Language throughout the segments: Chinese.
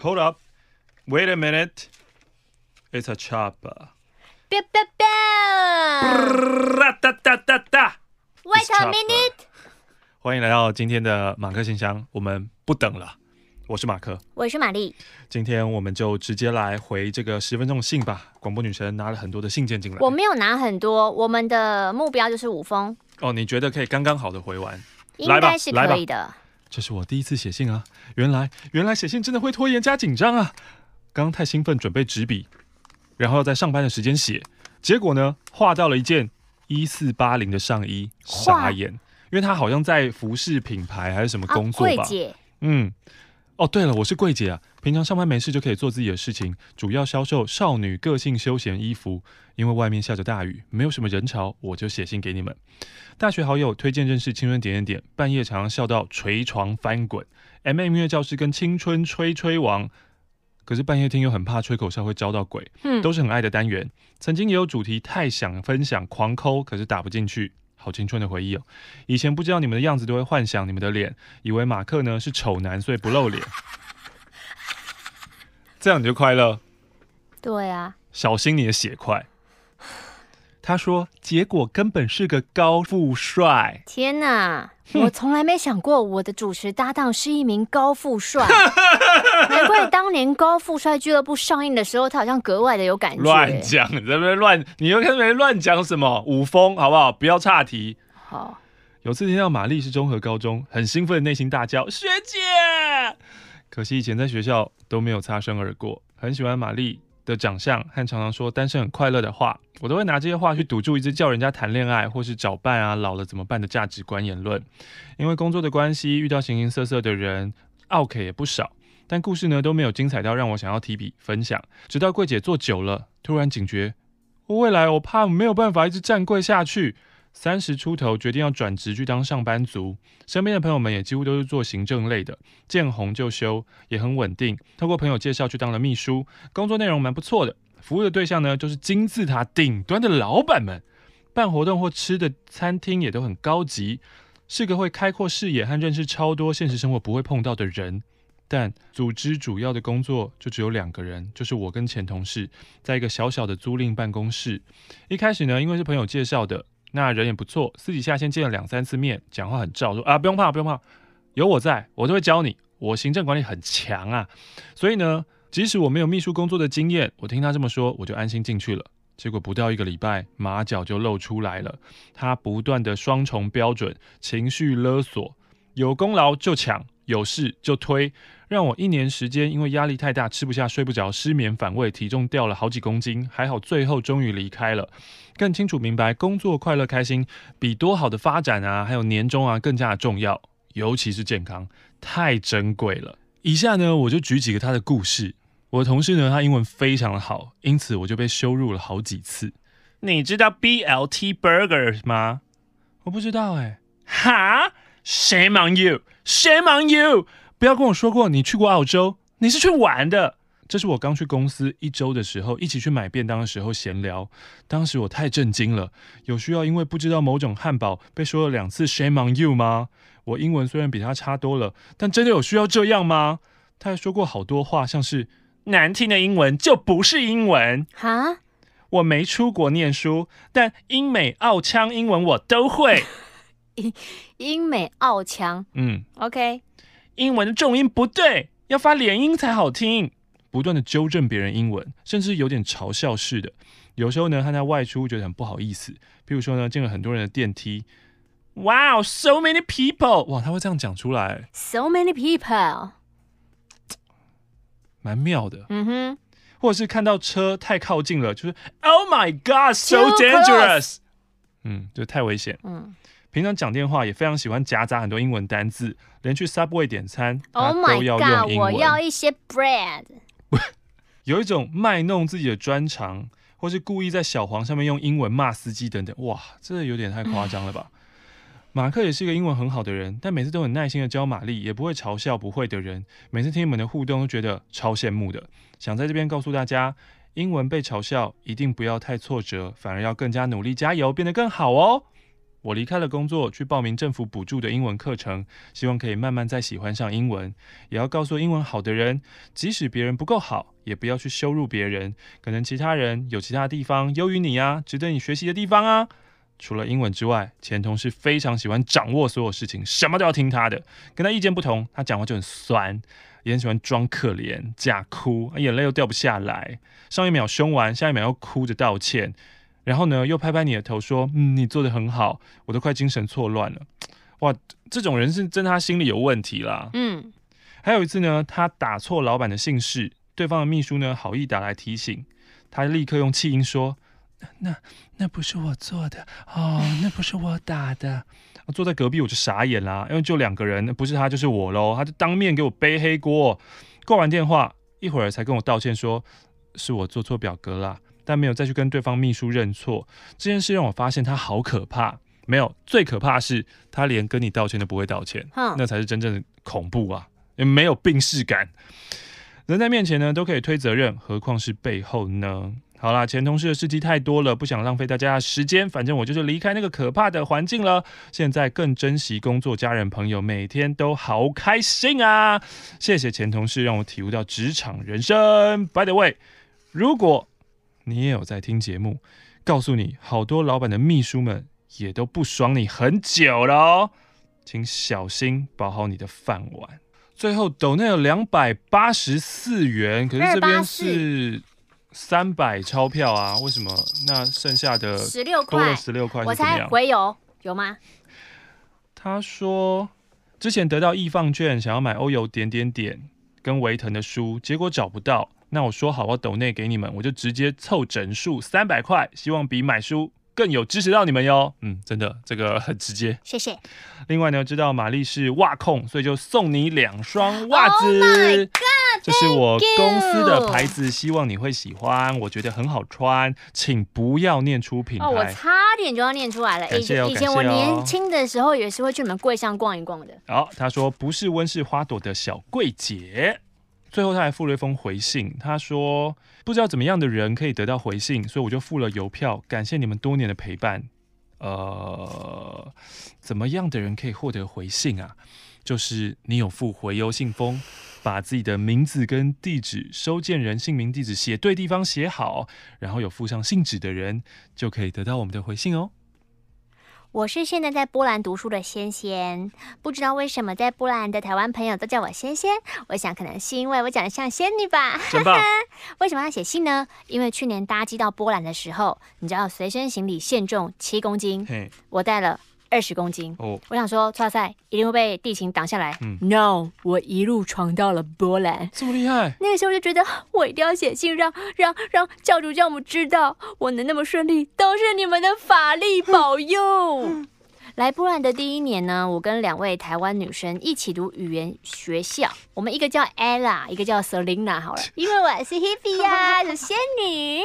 Hold up, wait a minute, it's a chopper. Biu biu biu. 哒哒哒哒。Wait a minute，欢迎来到今天的马克信箱，我们不等了。我是马克，我是玛丽。今天我们就直接来回这个十分钟的信吧。广播女神拿了很多的信件进来，我没有拿很多，我们的目标就是五封。哦，你觉得可以刚刚好的回完？应该是可以的。这是我第一次写信啊，原来原来写信真的会拖延加紧张啊！刚刚太兴奋准备纸笔，然后要在上班的时间写，结果呢画到了一件一四八零的上衣，傻眼，因为他好像在服饰品牌还是什么工作吧？柜姐，嗯。哦，对了，我是柜姐啊，平常上班没事就可以做自己的事情，主要销售少女个性休闲衣服。因为外面下着大雨，没有什么人潮，我就写信给你们。大学好友推荐认识青春点点点，半夜常常笑到捶床翻滚。M M 音乐教室跟青春吹吹王，可是半夜听又很怕吹口哨会招到鬼，嗯，都是很爱的单元。曾经也有主题太想分享狂抠，可是打不进去。好青春的回忆哦！以前不知道你们的样子，都会幻想你们的脸，以为马克呢是丑男，所以不露脸。这样你就快乐？对啊，小心你的血块。他说，结果根本是个高富帅。天哪！我从来没想过我的主持搭档是一名高富帅，难怪当年高富帅俱乐部上映的时候，他好像格外的有感觉。乱讲，你在那边乱，你又看没乱讲什么？五峰好不好？不要岔题。好。有次听到玛丽是综合高中，很兴奋的内心大叫学姐。可惜以前在学校都没有擦身而过，很喜欢玛丽的长相和常常说单身很快乐的话，我都会拿这些话去堵住一直叫人家谈恋爱或是找伴啊，老了怎么办的价值观言论。因为工作的关系，遇到形形色色的人，OK 也不少，但故事呢都没有精彩到让我想要提笔分享。直到柜姐坐久了，突然警觉，未来我怕没有办法一直站柜下去。三十出头，决定要转职去当上班族。身边的朋友们也几乎都是做行政类的，见红就休，也很稳定。透过朋友介绍去当了秘书，工作内容蛮不错的。服务的对象呢，就是金字塔顶端的老板们。办活动或吃的餐厅也都很高级，是个会开阔视野和认识超多现实生活不会碰到的人。但组织主要的工作就只有两个人，就是我跟前同事，在一个小小的租赁办公室。一开始呢，因为是朋友介绍的。那人也不错，私底下先见了两三次面，讲话很照，说啊不用怕不用怕，有我在，我都会教你，我行政管理很强啊。所以呢，即使我没有秘书工作的经验，我听他这么说，我就安心进去了。结果不到一个礼拜，马脚就露出来了。他不断的双重标准，情绪勒索，有功劳就抢，有事就推。让我一年时间，因为压力太大，吃不下、睡不着，失眠、反胃，体重掉了好几公斤。还好最后终于离开了，更清楚明白工作快乐开心比多好的发展啊，还有年终啊更加的重要。尤其是健康，太珍贵了。以下呢，我就举几个他的故事。我的同事呢，他英文非常的好，因此我就被羞辱了好几次。你知道 BLT Burger 吗？我不知道哎、哈？Shame on you！Shame on you！不要跟我说过你去过澳洲，你是去玩的。这是我刚去公司一周的时候，一起去买便当的时候闲聊。当时我太震惊了，有需要因为不知道某种汉堡被说了两次 “shame on you” 吗？我英文虽然比他差多了，但真的有需要这样吗？他还说过好多话，像是难听的英文就不是英文。哈，我没出国念书，但英美澳腔英文我都会。英 英美澳腔，嗯，OK。英文的重音不对，要发连音才好听。不断的纠正别人英文，甚至有点嘲笑式的。有时候呢，和他外出觉得很不好意思。譬如说呢，进了很多人的电梯。Wow, so many people！哇，他会这样讲出来。So many people，蛮妙的。嗯哼。或者是看到车太靠近了，就是 Oh my God, so dangerous！嗯，就太危险。嗯。平常讲电话也非常喜欢夹杂很多英文单字，连去 Subway 点餐，Oh my God，我要一些 bread。有一种卖弄自己的专长，或是故意在小黄上面用英文骂司机等等，哇，这有点太夸张了吧？马克也是一个英文很好的人，但每次都很耐心的教玛丽，也不会嘲笑不会的人。每次听你们的互动都觉得超羡慕的，想在这边告诉大家，英文被嘲笑一定不要太挫折，反而要更加努力加油，变得更好哦。我离开了工作，去报名政府补助的英文课程，希望可以慢慢再喜欢上英文。也要告诉英文好的人，即使别人不够好，也不要去羞辱别人。可能其他人有其他地方优于你啊，值得你学习的地方啊。除了英文之外，前同事非常喜欢掌握所有事情，什么都要听他的。跟他意见不同，他讲话就很酸，也很喜欢装可怜、假哭，眼泪又掉不下来。上一秒凶完，下一秒又哭着道歉，然后呢，又拍拍你的头说：“嗯，你做的很好。”我都快精神错乱了。哇，这种人是真的，他心里有问题啦。嗯，还有一次呢，他打错老板的姓氏，对方的秘书呢好意打来提醒，他立刻用气音说。那那不是我做的哦，那不是我打的。坐在隔壁我就傻眼啦，因为就两个人，不是他就是我喽。他就当面给我背黑锅。挂完电话一会儿才跟我道歉说，是我做错表格啦，但没有再去跟对方秘书认错。这件事让我发现他好可怕。没有，最可怕的是他连跟你道歉都不会道歉，那才是真正的恐怖啊！也没有病视感。人在面前呢都可以推责任，何况是背后呢？好啦，前同事的事迹太多了，不想浪费大家的时间。反正我就是离开那个可怕的环境了。现在更珍惜工作、家人、朋友，每天都好开心啊！谢谢前同事，让我体悟到职场人生。By the way，如果你也有在听节目，告诉你，好多老板的秘书们也都不爽你很久了哦，请小心保好你的饭碗。最后，抖内有两百八十四元，可是这边是。三百钞票啊？为什么？那剩下的十六块多了十六块，我猜回邮有吗？他说之前得到易放券，想要买欧游点点点跟维腾的书，结果找不到。那我说好，我抖内给你们，我就直接凑整数三百块，希望比买书更有支持到你们哟。嗯，真的这个很直接，谢谢。另外呢，知道玛丽是袜控，所以就送你两双袜子。Oh 这是我公司的牌子，希望你会喜欢。我觉得很好穿，请不要念出品牌。哦，我差点就要念出来了。感谢哦，以前我年轻的时候也是会去你们柜上逛一逛的。好，他说不是温室花朵的小柜姐。最后他还附了一封回信，他说不知道怎么样的人可以得到回信，所以我就付了邮票，感谢你们多年的陪伴。呃，怎么样的人可以获得回信啊？就是你有附回邮信封。把自己的名字跟地址、收件人姓名、地址写对地方写好，然后有附上信纸的人，就可以得到我们的回信哦。我是现在在波兰读书的仙仙，不知道为什么在波兰的台湾朋友都叫我仙仙，我想可能是因为我长得像仙女吧。真棒！为什么要写信呢？因为去年搭机到波兰的时候，你知道随身行李限重七公斤，我带了。二十公斤哦，我想说，初赛一定会被地形挡下来。嗯，No，我一路闯到了波兰，这么厉害。那个时候就觉得我一定要写信让让让教主教母知道，我能那么顺利，都是你们的法力保佑。来波兰的第一年呢，我跟两位台湾女生一起读语言学校，我们一个叫 Ella，一个叫 Selina，好了，因为我是 Hebe 呀，是仙女。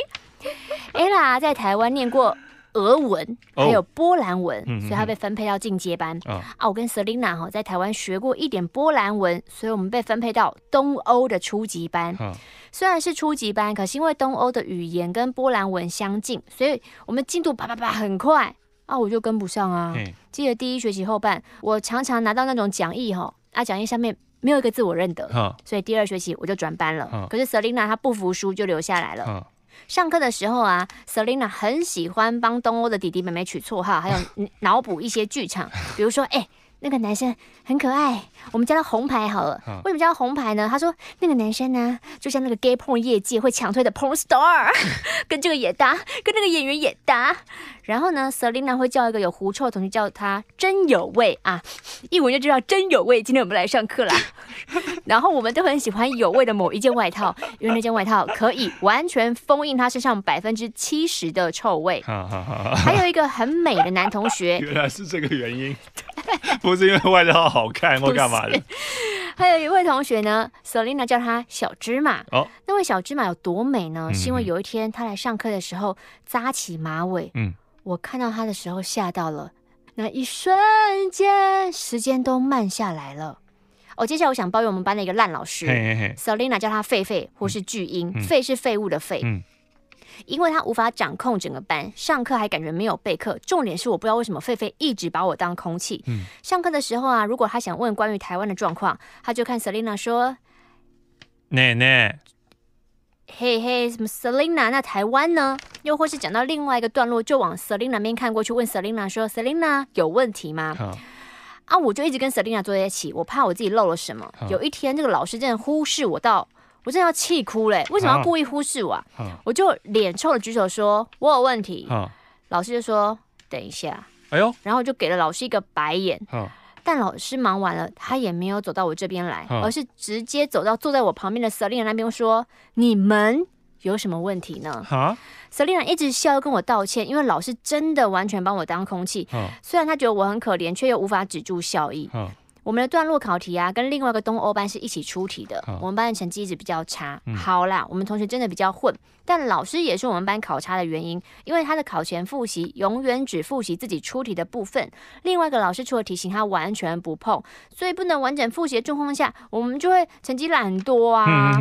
Ella 在台湾念过。俄文还有波兰文，哦、所以他被分配到进阶班。嗯、啊，我跟 Selina 哈在台湾学过一点波兰文，所以我们被分配到东欧的初级班。嗯、虽然是初级班，可是因为东欧的语言跟波兰文相近，所以我们进度叭叭叭很快啊，我就跟不上啊。记得第一学期后半，我常常拿到那种讲义哈，啊，讲义上面没有一个字我认得，嗯、所以第二学期我就转班了。嗯、可是 Selina 她不服输，就留下来了。上课的时候啊，Selina 很喜欢帮东欧的弟弟妹妹取绰号，还有 脑补一些剧场，比如说，哎、那个男生很可爱，我们叫他红牌好了。为什么叫他红牌呢？他说那个男生呢，就像那个 gay porn 业界会强推的 porn star，跟这个也搭，跟那个演员也搭。然后呢，Selina 会叫一个有狐臭的同学叫他真有味啊，一闻就知道真有味。今天我们来上课啦。然后我们都很喜欢有味的某一件外套，因为那件外套可以完全封印他身上百分之七十的臭味。还有一个很美的男同学，原来是这个原因，不是因为外套好看或干嘛的。还有一位同学呢，Selina 叫他小芝麻。哦，那位小芝麻有多美呢？是因为有一天他来上课的时候扎起马尾。嗯。我看到他的时候吓到了，那一瞬间时间都慢下来了。哦，接下来我想抱怨我们班的一个烂老师，Selina 叫他狒狒或是巨婴，狒是废物的废。因为他无法掌控整个班，上课还感觉没有备课。重点是我不知道为什么狒狒一直把我当空气。嗯，上课的时候啊，如果他想问关于台湾的状况，他就看 Selina 说：“奶奶，嘿嘿，什么 Selina？那台湾呢？”又或是讲到另外一个段落，就往 Selina 那边看过去，问 Selina 说：“Selina 有问题吗？”啊，我就一直跟 Selina 坐在一起，我怕我自己漏了什么。有一天，这个老师真的忽视我到。我真的要气哭嘞！为什么要故意忽视我啊？啊我就脸臭的举手说：“我有问题。啊”老师就说：“等一下。”哎呦，然后就给了老师一个白眼。啊但老师忙完了，他也没有走到我这边来，啊而是直接走到坐在我旁边的 Selina 那边说：“你们有什么问题呢？”哈 Selina 一直笑，跟我道歉，因为老师真的完全把我当空气。啊虽然他觉得我很可怜，却又无法止住笑意。啊我们的段落考题啊，跟另外一个东欧班是一起出题的。好我们班的成绩一直比较差。嗯好啦，我们同学真的比较混，但老师也是我们班考差的原因，因为他的考前复习永远只复习自己出题的部分，另外一个老师出的题型他完全不碰，所以不能完整复习的状况下，我们就会成绩懒很多啊。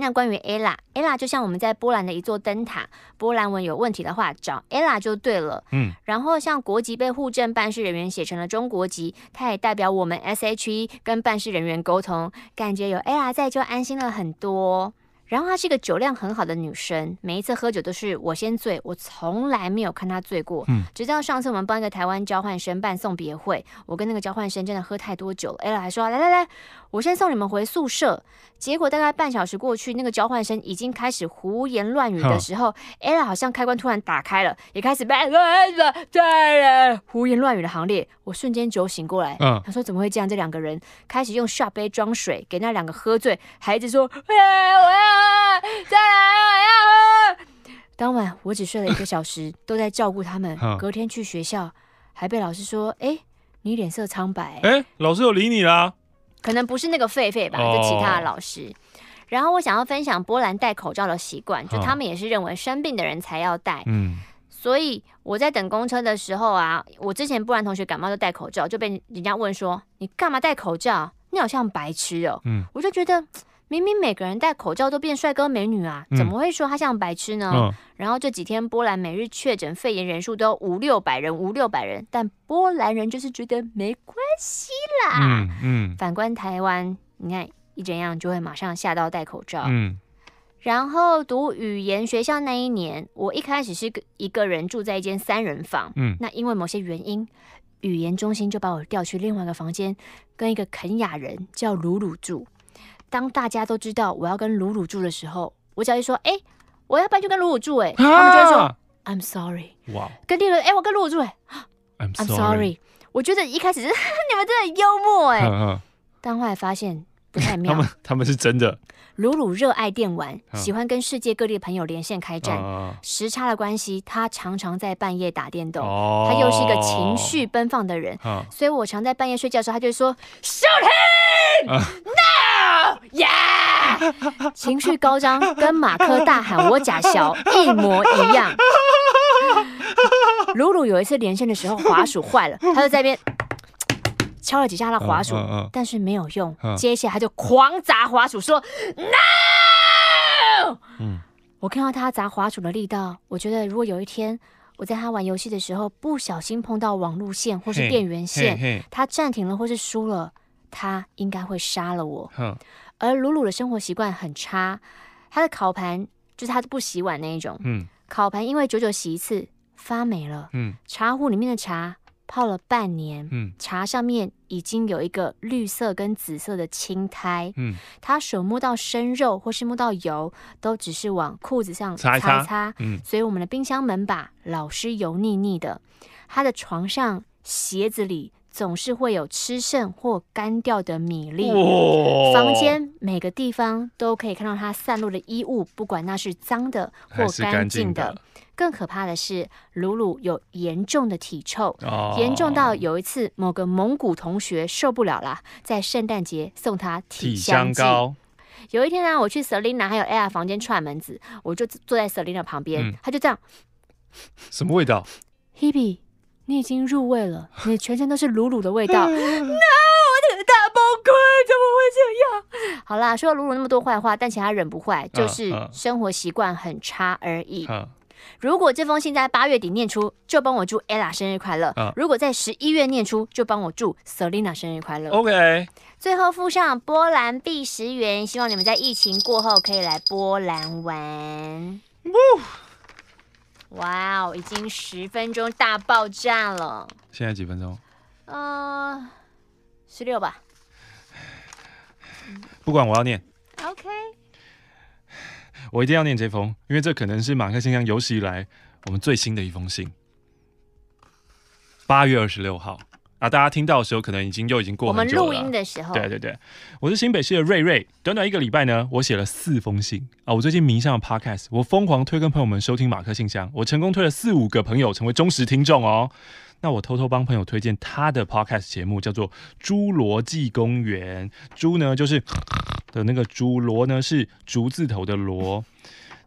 那关于 Ella，Ella 就像我们在波兰的一座灯塔，波兰文有问题的话，找 Ella 就对了。嗯，然后像国籍被户政办事人员写成了中国籍，他也代表我们 SHE 跟办事人员沟通，感觉有 Ella 在就安心了很多。然后她是一个酒量很好的女生，每一次喝酒都是我先醉，我从来没有看她醉过。嗯，直到上次我们帮一个台湾交换生办送别会，我跟那个交换生真的喝太多酒了，Ella 还说来来来，我先送你们回宿舍。结果大概半小时过去，那个交换生已经开始胡言乱语的时候，Ella 好像开关突然打开了，也开始在胡言乱语的行列。我瞬间酒醒过来，嗯他说怎么会这样？这两个人开始用下杯装水给那两个喝醉，还一直说哎，我要喝，再来，我要喝。当晚我只睡了一个小时，都在照顾他们。嗯隔天去学校，还被老师说：“哎，你脸色苍白。”哎，老师有理你啦？可能不是那个狒狒吧，就其他的老师。然后我想要分享波兰戴口罩的习惯，就哦他们也是认为生病的人才要戴。嗯所以我在等公车的时候啊，我之前波兰同学感冒就戴口罩，就被人家问说：“你干嘛戴口罩？你好像白痴哦。”嗯我就觉得。明明每个人戴口罩都变帅哥美女啊，嗯怎么会说他像白痴呢？嗯然后这几天波兰每日确诊肺炎人数都五六百人，五六百人，但波兰人就是觉得没关系啦。嗯嗯反观台湾，你看一怎样就会马上吓到戴口罩。嗯然后读语言学校那一年，我一开始是个一个人住在一间三人房，嗯那因为某些原因，语言中心就把我调去另外一个房间，跟一个肯雅人叫鲁鲁住。当大家都知道我要跟鲁鲁住的时候，我只要一说，哎，我要搬去跟鲁鲁住，哎，他们就会说啊 I'm sorry。哇跟第二个，哎，我跟鲁鲁住，哎，I'm，I'm sorry。sorry。我觉得一开始是 你们真的很幽默，哎，但后来发现不太 妙。他们他们是真的。鲁鲁热爱电玩，嗯喜欢跟世界各地的朋友连线开战。啊时差的关系，他常常在半夜打电动。哦，他又是一个情绪奔放的人，啊所以我常在半夜睡觉的时候，他就会说 “Shoot him 啊 yeah”，情绪高涨，跟马克大喊“我假小”一模一样。鲁鲁有一次连线的时候，滑鼠坏了，他就在那边敲了几下他的滑鼠，嗯嗯嗯但是没有用。嗯接下来他就狂砸滑鼠，说 “No”。嗯我看到他砸滑鼠的力道，我觉得如果有一天我在他玩游戏的时候不小心碰到网路线或是电源线，他暂停了或是输了，他应该会杀了我。哼而鲁鲁的生活习惯很差，他的烤盘就是他不洗碗那一种，嗯烤盘因为久久洗一次发霉了，嗯茶壶里面的茶泡了半年，嗯茶上面已经有一个绿色跟紫色的青苔。嗯他手摸到生肉或是摸到油，都只是往裤子上擦一擦擦一擦。嗯所以我们的冰箱门把老是油腻腻的，他的床上、鞋子里总是会有吃剩或干掉的米粒。哇房间每个地方都可以看到它散落的衣物，不管那是脏的或干干净净的的。更可怕的是，鲁鲁有严重的体臭，哦严重到有一次某个蒙古同学受不了啦，在圣诞节送他体体香。膏，有一天呢、我去 Selina 还有 Ella 房间串门子，我就坐在 Selina 旁边，嗯他就这样什么味道？，Hebe，你已经入味了，你全身都是鲁鲁的味道。no，我大崩溃，怎么会这样？好啦，说了鲁鲁那么多坏话，但其他忍不坏，就是生活习惯很差而已。如果这封信在八月底念出，就帮我祝 Ella 生日快乐；嗯、如果在十一月念出，就帮我祝 Selina 生日快乐。OK。最后附上波兰币十元，希望你们在疫情过后可以来波兰玩。哇哦，已经十分钟大爆炸了。现在几分钟？呃，十六吧。不管我要念，OK，我一定要念这封，因为这可能是马克先生有史以来我们最新的一封信。八月二十六号啊，大家听到的时候可能已经又已经过很久了。我们录音的时候，对对对，我是新北市的瑞瑞。短短一个礼拜呢，我写了四封信啊。我最近迷上了 Podcast，我疯狂推跟朋友们收听马克信箱，我成功推了四五个朋友成为忠实听众哦。那我偷偷帮朋友推荐他的 podcast 节目，叫做《侏罗纪公园》。猪呢就是 的那个猪，罗呢是竹字头的罗。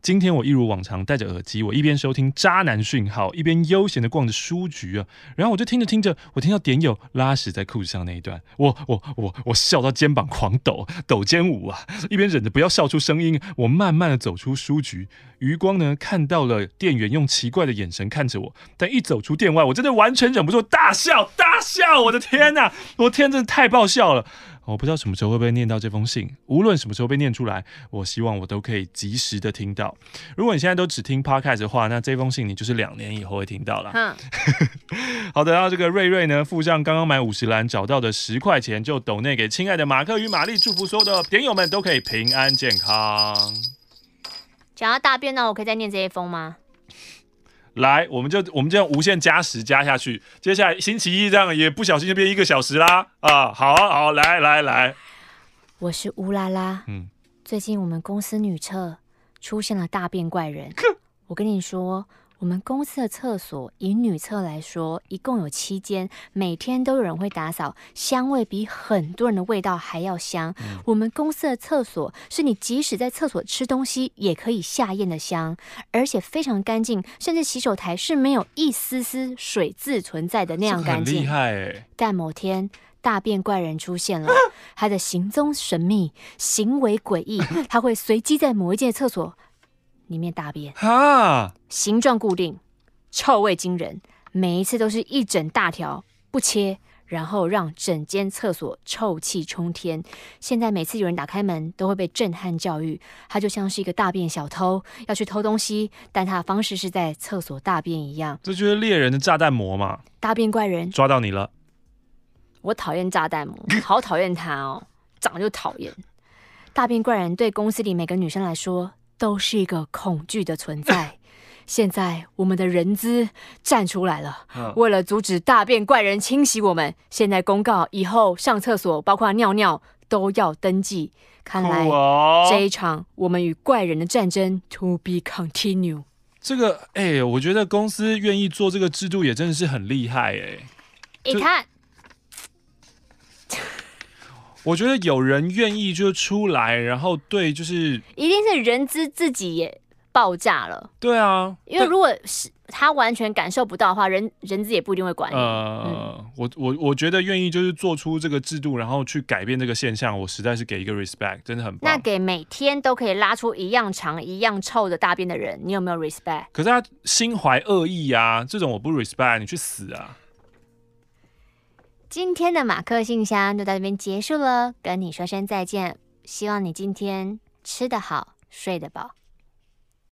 今天我一如往常戴着耳机，我一边收听渣男讯号，一边悠闲的逛着书局啊。然后我就听着听着，我听到点友拉屎在裤子上那一段，我我我我笑到肩膀狂抖，抖肩舞啊！一边忍着不要笑出声音，我慢慢的走出书局，余光呢看到了店员用奇怪的眼神看着我，但一走出店外，我真的完全忍不住大笑大笑！我的天哪，我天，真的太爆笑了！我不知道什么时候会不会念到这封信，无论什么时候被念出来，我希望我都可以及时的听到。如果你现在都只听 podcast 的话，那这封信你就是两年以后会听到了。嗯，好的，然后这个瑞瑞呢，附上刚刚买五十兰找到的十块钱，就抖内给亲爱的马克与玛丽，祝福所有的点友们都可以平安健康。讲到大便呢，我可以再念这一封吗？来，我们就我们这样无限加时加下去，接下来星期一这样也不小心就变一个小时啦啊！好啊，好，来来来，我是乌拉拉，嗯，最近我们公司女厕出现了大便怪人，我跟你说。我们公司的厕所以女厕来说，一共有七间，每天都有人会打扫，香味比很多人的味道还要香。嗯、我们公司的厕所是你即使在厕所吃东西也可以下咽的香，而且非常干净，甚至洗手台是没有一丝丝水渍存在的那样干净。很厉害哎！但某天大便怪人出现了，他的行踪神秘，行为诡异，他会随机在某一间厕所。里面大便啊，形状固定，臭味惊人，每一次都是一整大条不切，然后让整间厕所臭气冲天。现在每次有人打开门，都会被震撼教育，他就像是一个大便小偷，要去偷东西，但他的方式是在厕所大便一样。这就是猎人的炸弹魔嘛？大便怪人抓到你了！我讨厌炸弹魔，好讨厌他哦，长得就讨厌。大便怪人对公司里每个女生来说。都是一个恐惧的存在。现在我们的人资站出来了，为了阻止大便怪人侵袭我们，现在公告以后上厕所，包括尿尿都要登记。看来这一场我们与怪人的战争 to be continue。这个，哎、欸，我觉得公司愿意做这个制度也真的是很厉害、欸，哎。你看。我觉得有人愿意就出来，然后对，就是一定是人资自己也爆炸了。对啊，因为如果是他完全感受不到的话，人人资也不一定会管你。呃，嗯、我我我觉得愿意就是做出这个制度，然后去改变这个现象，我实在是给一个 respect，真的很棒。那给每天都可以拉出一样长、一样臭的大便的人，你有没有 respect？可是他心怀恶意啊，这种我不 respect，你去死啊！今天的马克信箱就到这边结束了，跟你说声再见。希望你今天吃得好，睡得饱。